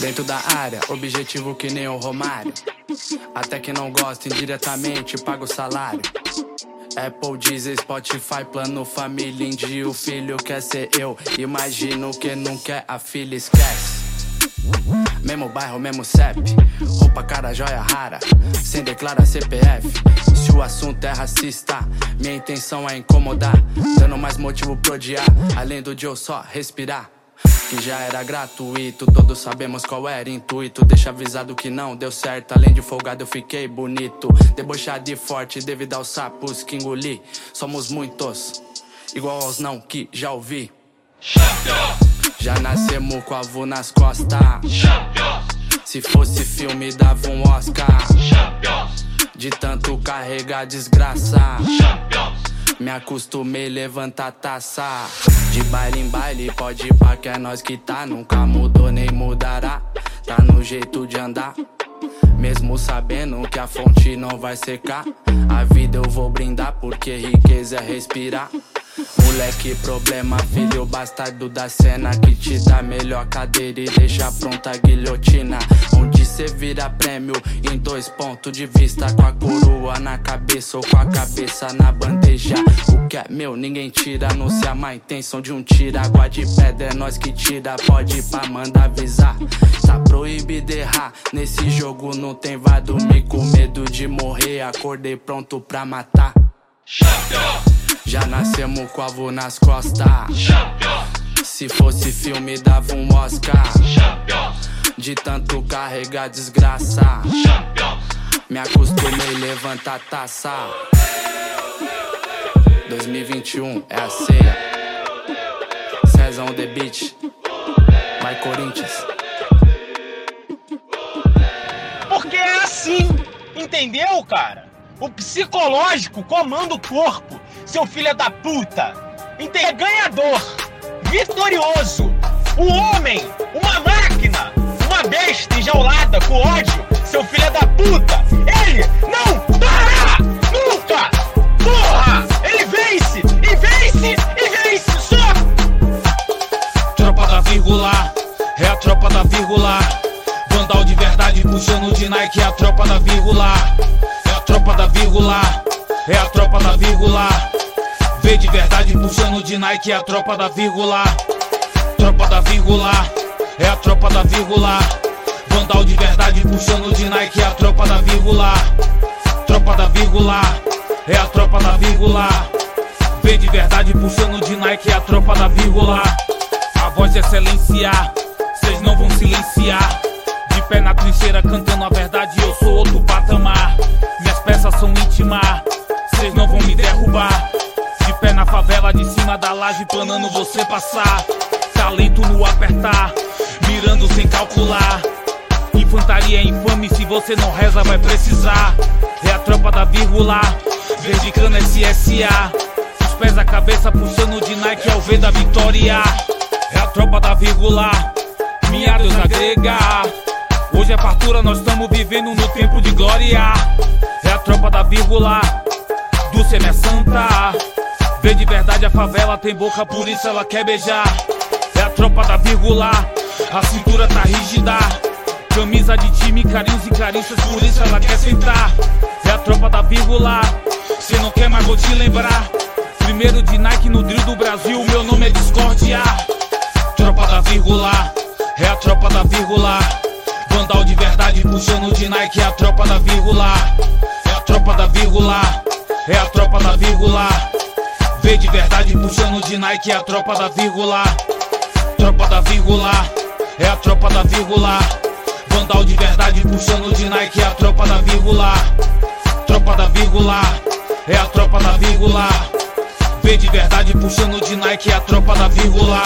Dentro da área, objetivo que nem o Romário. Até que não gosta indiretamente, paga o salário. Apple, Deezer, Spotify, plano família, indie, o filho quer ser eu. Imagino que não quer, a filha esquece. Mesmo bairro, mesmo CEP, roupa, cara, joia rara, sem declarar CPF. Se o assunto é racista, minha intenção é incomodar, dando mais motivo pro odiar, além do de eu só respirar que já era gratuito. Todos sabemos qual era o intuito. Deixa avisado que não deu certo. Além de folgado, eu fiquei bonito. Debochado e forte devido aos sapos que engoli. Somos muitos, igual aos não que já ouvi. Já nascemos com avô nas costas. Se fosse filme, dava um Oscar. De tanto carregar desgraça. Me acostumei levantar taça. De baile em baile, pode ir pra que é nós que tá. Nunca mudou nem mudará. Tá no jeito de andar. Mesmo sabendo que a fonte não vai secar. A vida eu vou brindar porque riqueza é respirar. Moleque, problema, filho bastardo da cena que te dá melhor cadeira e deixa pronta a guilhotina. Onde cê vira prêmio em dois pontos de vista, com a coroa na cabeça ou com a cabeça na bandeja. O que é meu, ninguém tira, não se a intenção de um tira. Água de pedra é nós que tira, pode ir pra mandar avisar. Tá proibido errar, nesse jogo não tem vai dormir com medo de morrer. Acordei pronto pra matar. Já nascemos com avô nas costas. Se fosse filme, dava um Oscar. De tanto carregar desgraça. Me acostumei levantar taça. 2021 é a ceia. César on the beach. Vai Corinthians. Porque é assim, entendeu, cara? O psicológico comanda o corpo, seu filho da puta. É ganhador, vitorioso. O homem, uma máquina, uma besta enjaulada com ódio, seu filho da puta. Ele não para nunca. Porra, ele vence e vence e vence só. Tropa da vírgula, é a tropa da vírgula. Vandal de verdade puxando de Nike, é a tropa da vírgula tropa da vírgula, é a tropa da vírgula. Vê de verdade puxando de Nike, é a tropa da vírgula. Tropa da vírgula, é a tropa da vírgula. Vandal de verdade puxando de Nike, é a tropa da vírgula. Tropa da vírgula, é a tropa da vírgula. Vê de verdade puxando de Nike, é a tropa da vírgula. A voz de excelência, vocês não vão silenciar. De pé na trincheira cantando a verdade, eu sou outro patamar peças são íntimas, cês não vão me derrubar. De pé na favela, de cima da laje, planando você passar. Talento no apertar, mirando sem calcular. Infantaria é infame, se você não reza, vai precisar. É a tropa da vírgula, cana SSA. Os pés a cabeça puxando de Nike ao ver da vitória. É a tropa da vírgula, minha deusa grega. Hoje é fartura, nós estamos vivendo no tempo de glória. É a tropa da vírgula, Dulce é minha santa. Vê de verdade a favela, tem boca, por isso ela quer beijar. É a tropa da vírgula, a cintura tá rígida. Camisa de time, carinhos e carícias, por isso ela quer sentar. É a tropa da vírgula, cê não quer mais, vou te lembrar. Primeiro de Nike no drill do Brasil, meu nome é Discordia. Tropa da vírgula, é a tropa da vírgula. Vandal de verdade puxando de Nike, é a tropa da vírgula. É a tropa da vírgula, é a tropa da vírgula. Vê de verdade puxando de Nike, é a tropa da vírgula. Tropa da vírgula, é a tropa da vírgula. Vandal de verdade puxando de Nike, é a tropa da vírgula. Tropa da vírgula, é a tropa da vírgula. Vê de verdade puxando de Nike, é a tropa da vírgula.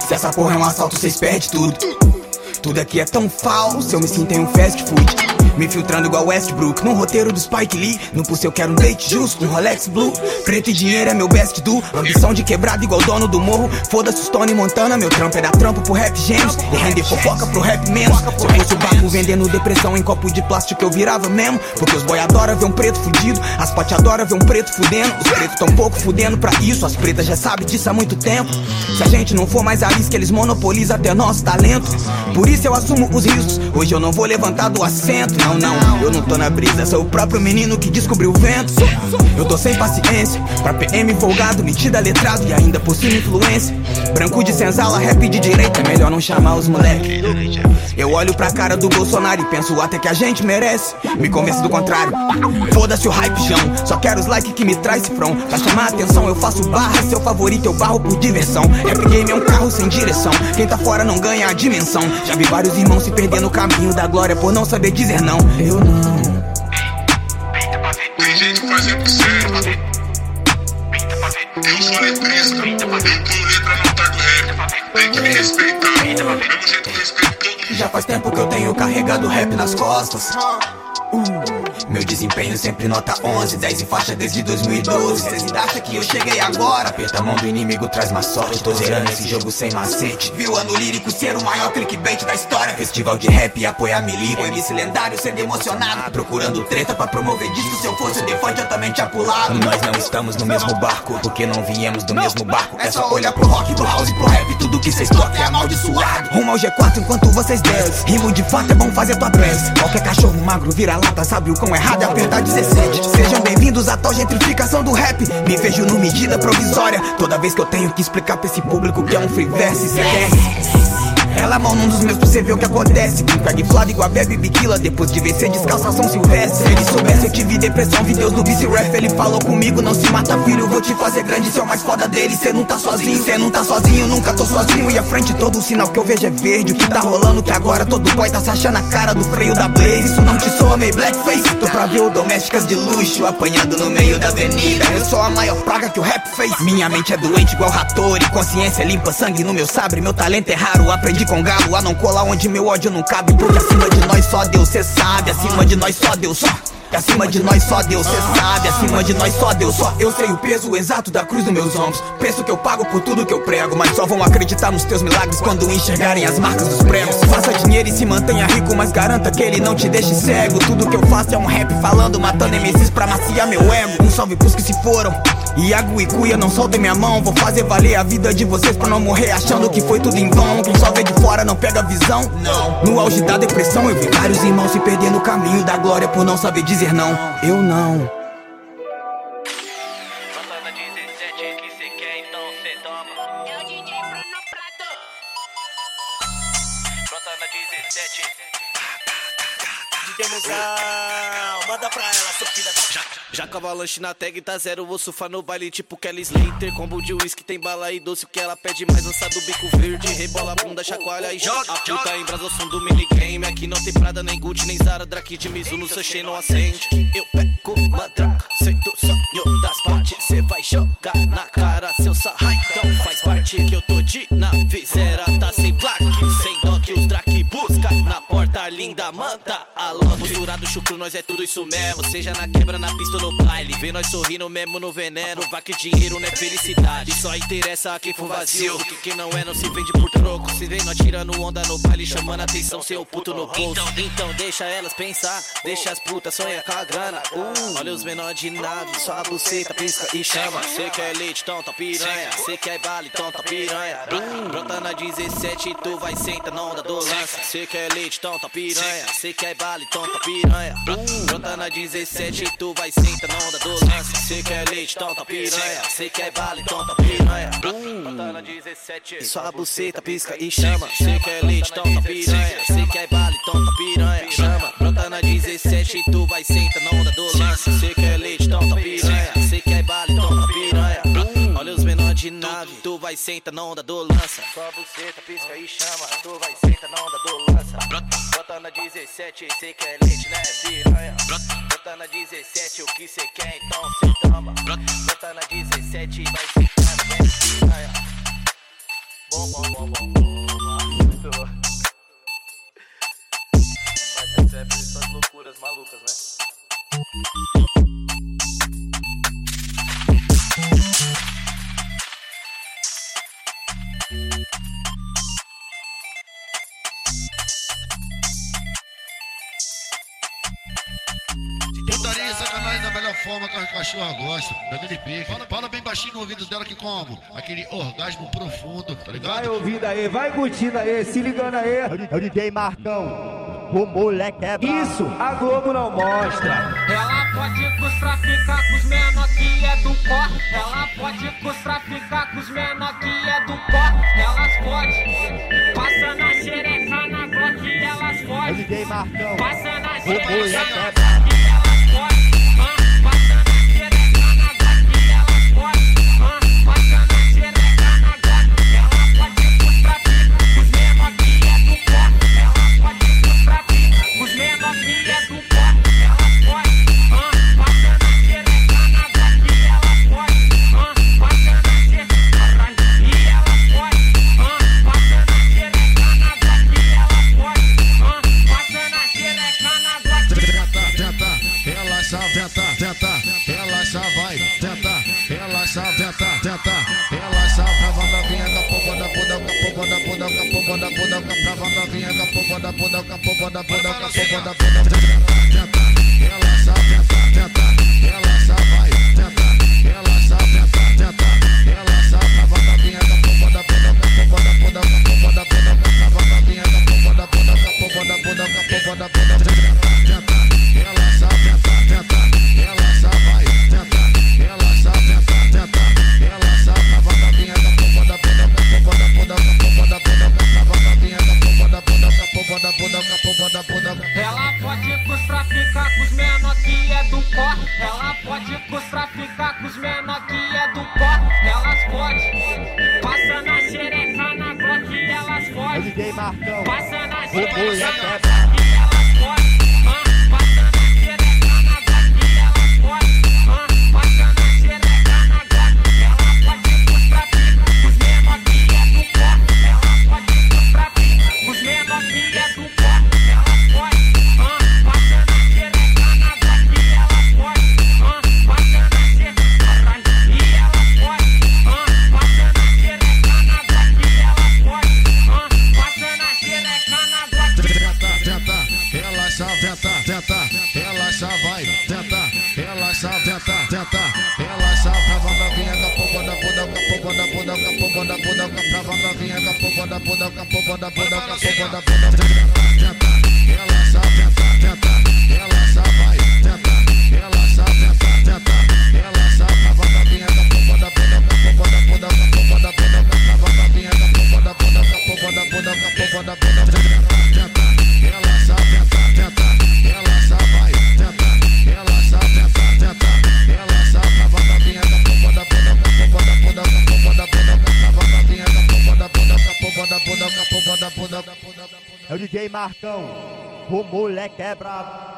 Se essa porra é um assalto, cês perdem tudo. Tudo aqui é tão falso, eu me sinto em um fast food. Me filtrando igual Westbrook. No roteiro do Spike Lee. No pulso eu quero um date justo, um Rolex Blue. Preto e dinheiro é meu best do. Ambição de quebrado igual dono do morro. Foda-se os Tony Montana Meu trampo é dar trampo pro rap gêmeos E render fofoca pro rap menos. Se fosse o barco vendendo depressão em copo de plástico eu virava mesmo. Porque os boy adoram ver um preto fudido. As pote adoram ver um preto fudendo. Os pretos tão pouco fudendo pra isso. As pretas já sabem disso há muito tempo. Se a gente não for mais a que eles monopolizam até nosso talento. Por isso eu assumo os riscos. Hoje eu não vou levantar do assento não, não, eu não tô na brisa, sou o próprio menino que descobriu o vento. Eu tô sem paciência, pra PM folgado, metida letrado e ainda por cima influência. Branco de senzala, rap de direita, é melhor não chamar os moleque. Eu olho pra cara do Bolsonaro e penso até que a gente merece. Me convenço do contrário. Foda-se o hype, João. Só quero os likes que me traz cifrão. Pra chamar atenção, eu faço barra. Seu favorito eu barro por diversão. Rap game é um carro sem direção. Quem tá fora não ganha a dimensão. Já vi vários irmãos se perder no caminho da glória por não saber dizer não. Eu não. Tem gente fazendo sério. Eu sou letrista. Eu tô letra no do rap. Tem que me respeitar. Mesmo jeito que respeito todo mundo. Já faz tempo que eu tenho carregado rap nas costas. Uh. Meu desempenho sempre nota 11, 10 em faixa desde 2012. Cês ainda acham que eu cheguei agora? Aperta a mão do inimigo, traz mais sorte. Tô zerando esse jogo sem macete. Viu ano lírico ser o maior clickbait da história? Festival de rap e apoiar milico. MC lendário sendo emocionado. Procurando treta pra promover disco. Se eu fosse o defante, eu também tinha pulado. Nós não estamos no mesmo barco, porque não viemos do mesmo barco. É só olhar pro rock, pro house, pro rap. Tudo que cês tocam é amaldiçoado. Rumo ao G4 enquanto vocês descem. Rimo de fato é bom fazer tua prece. Qualquer cachorro magro vira lata, sabe o quão errado é apertar 17. Sejam bem-vindos à tal gentrificação do rap. Me vejo no medida provisória. Toda vez que eu tenho que explicar pra esse público que é um free verse, cê ela mão num dos meus pra você ver o que acontece. Brincar flado igual a Bebe Biquila. Depois de vencer descalça São Silvestre. Se ele soubesse, eu tive depressão. Vi Deus no vice rap. Ele falou comigo: Não se mata, filho. Vou te fazer grande. O mais foda dele. Cê não tá sozinho. Cê não tá sozinho. Nunca tô sozinho. E à frente todo sinal que eu vejo é verde. O que tá rolando que agora todo boy tá se achando a cara do freio da Blaze. Isso não te soa meio blackface. Tô pra ver o domésticas de luxo apanhando no meio da avenida. Eu sou a maior praga que o rap fez. Minha mente é doente igual Ratori. Consciência limpa sangue no meu sabre. Meu talento é raro. Aprendi de com galo a não colar onde meu ódio não cabe. Porque acima de nós só Deus, cê sabe. Acima de nós só Deus, só. Acima de nós só Deus, cê sabe. Acima de nós só Deus, só eu sei o peso exato da cruz nos meus ombros. Preço que eu pago por tudo que eu prego. Mas só vão acreditar nos teus milagres quando enxergarem as marcas dos pregos. Faça dinheiro e se mantenha rico, mas garanta que ele não te deixe cego. Tudo que eu faço é um rap falando, matando MCs pra maciar meu ego. Um salve pros que se foram. Iago e Cuia, não soltem minha mão. Vou fazer valer a vida de vocês pra não morrer achando que foi tudo em vão. Quem só vê de fora não pega visão. Não. No auge da depressão, eu vi vários irmãos se perder no caminho da glória por não saber dizer não. Eu não. Já cavalanche na tag, tá zero, vou surfar no baile tipo Kelly Slater. Combo de whisky, tem bala e doce, o que ela pede mais lança do bico verde. Rebola a bunda, chacoalha e joga. A puta em brasa, som do minigame. Aqui não tem Prada, nem Gucci, nem Zara, Drake de Mizuno, seu não acende. Eu pego mandraca, sei do sonho das partes. Cê vai jogar na cara, seu sarra Então faz parte que eu tô de na linda, manda alô Misturado chucro, nós é tudo isso mesmo. Seja na quebra, na pista ou no baile. Vê nós sorrindo mesmo no veneno. Provar que dinheiro não é felicidade. Só interessa a quem for vazio. Porque quem não é não se vende por troco. Se vem nós tirando onda no baile Chamando atenção, seu puto no bolso. Então deixa elas pensar. Deixa as putas sonhar com a grana. Uh, Olha os menores de nave Só a buceta pisca e chama. Cê quer leite, então tá piranha. Cê quer bala, então tá piranha. Brota na 17 tu vai sentar na onda do lança. Cê quer leite, então tá piranha Cê quer bala, então tá piranha. Brota na 17 tu vai sentar na onda do lance. Cê quer leite, então tá piranha. Cê quer bala, então tá piranha. Brota na 17 Só a buceta pisca e chama. Cê quer leite, então tá piranha. Cê quer bala, então tá piranha. Chama, brota na 17 tu vai sentar na onda do lance. Cê quer leite, então tá piranha. Cê quer bala, então tá piranha. Olha os menores de nave, tu vai sentar na onda do lança Só a buceta pisca e chama. Tu vai 17, cê quer leite, né piranha Brota na 17, o que cê quer, então cê toma. Brota na 17 e vai vem. Ai, ó. Bom, bom, bom, bom, bom. Muito bom. Mas essa é suas loucuras malucas, né? Forma que a cachorra gosta. Daquele pique. Fala, fala bem baixinho no ouvido dela que como? Aquele orgasmo profundo, tá Vai ligado? ouvindo aí, vai curtindo aí, se ligando aí. É o DJ Marcão. O moleque é. Isso a Globo não mostra. Ela pode com os traficar com os menor que é do corre. Ela pode com os traficar com os menor que é do corre. Elas pode. Passa na xereca na Glock, elas É o pode. DJ Marcão. Passa na xereca moleque na da poda, trava na vinha da popa da poda, da popa da poda, da popa da poda, tenta, relaxa, tenta, tenta, relaxa, vai, tenta, relaxa, tenta, tenta, relaxa, trava na vinha da popa da poda, da popa da poda, da popa da poda, trava na vinha da popa da poda, da popa da poda, da popa da poda, tenta, tenta, relaxa, vai, tenta, relaxa, tenta, tenta, relaxa, trava na vinha da popa da poda, da popa da poda, da popa da poda, trava na vinha da popa da poda, da popa da poda, da popa da poda, tenta, tenta, relaxa, tenta, tenta, relaxa, vai, tenta, relaxa, tenta, tenta, relaxa, trava na vinha da popa da poda, da popa da poda, da popa da poda, trava na vinha da popa da poda, da popa da poda, da popa da poda, Marcão. O moleque é brabo.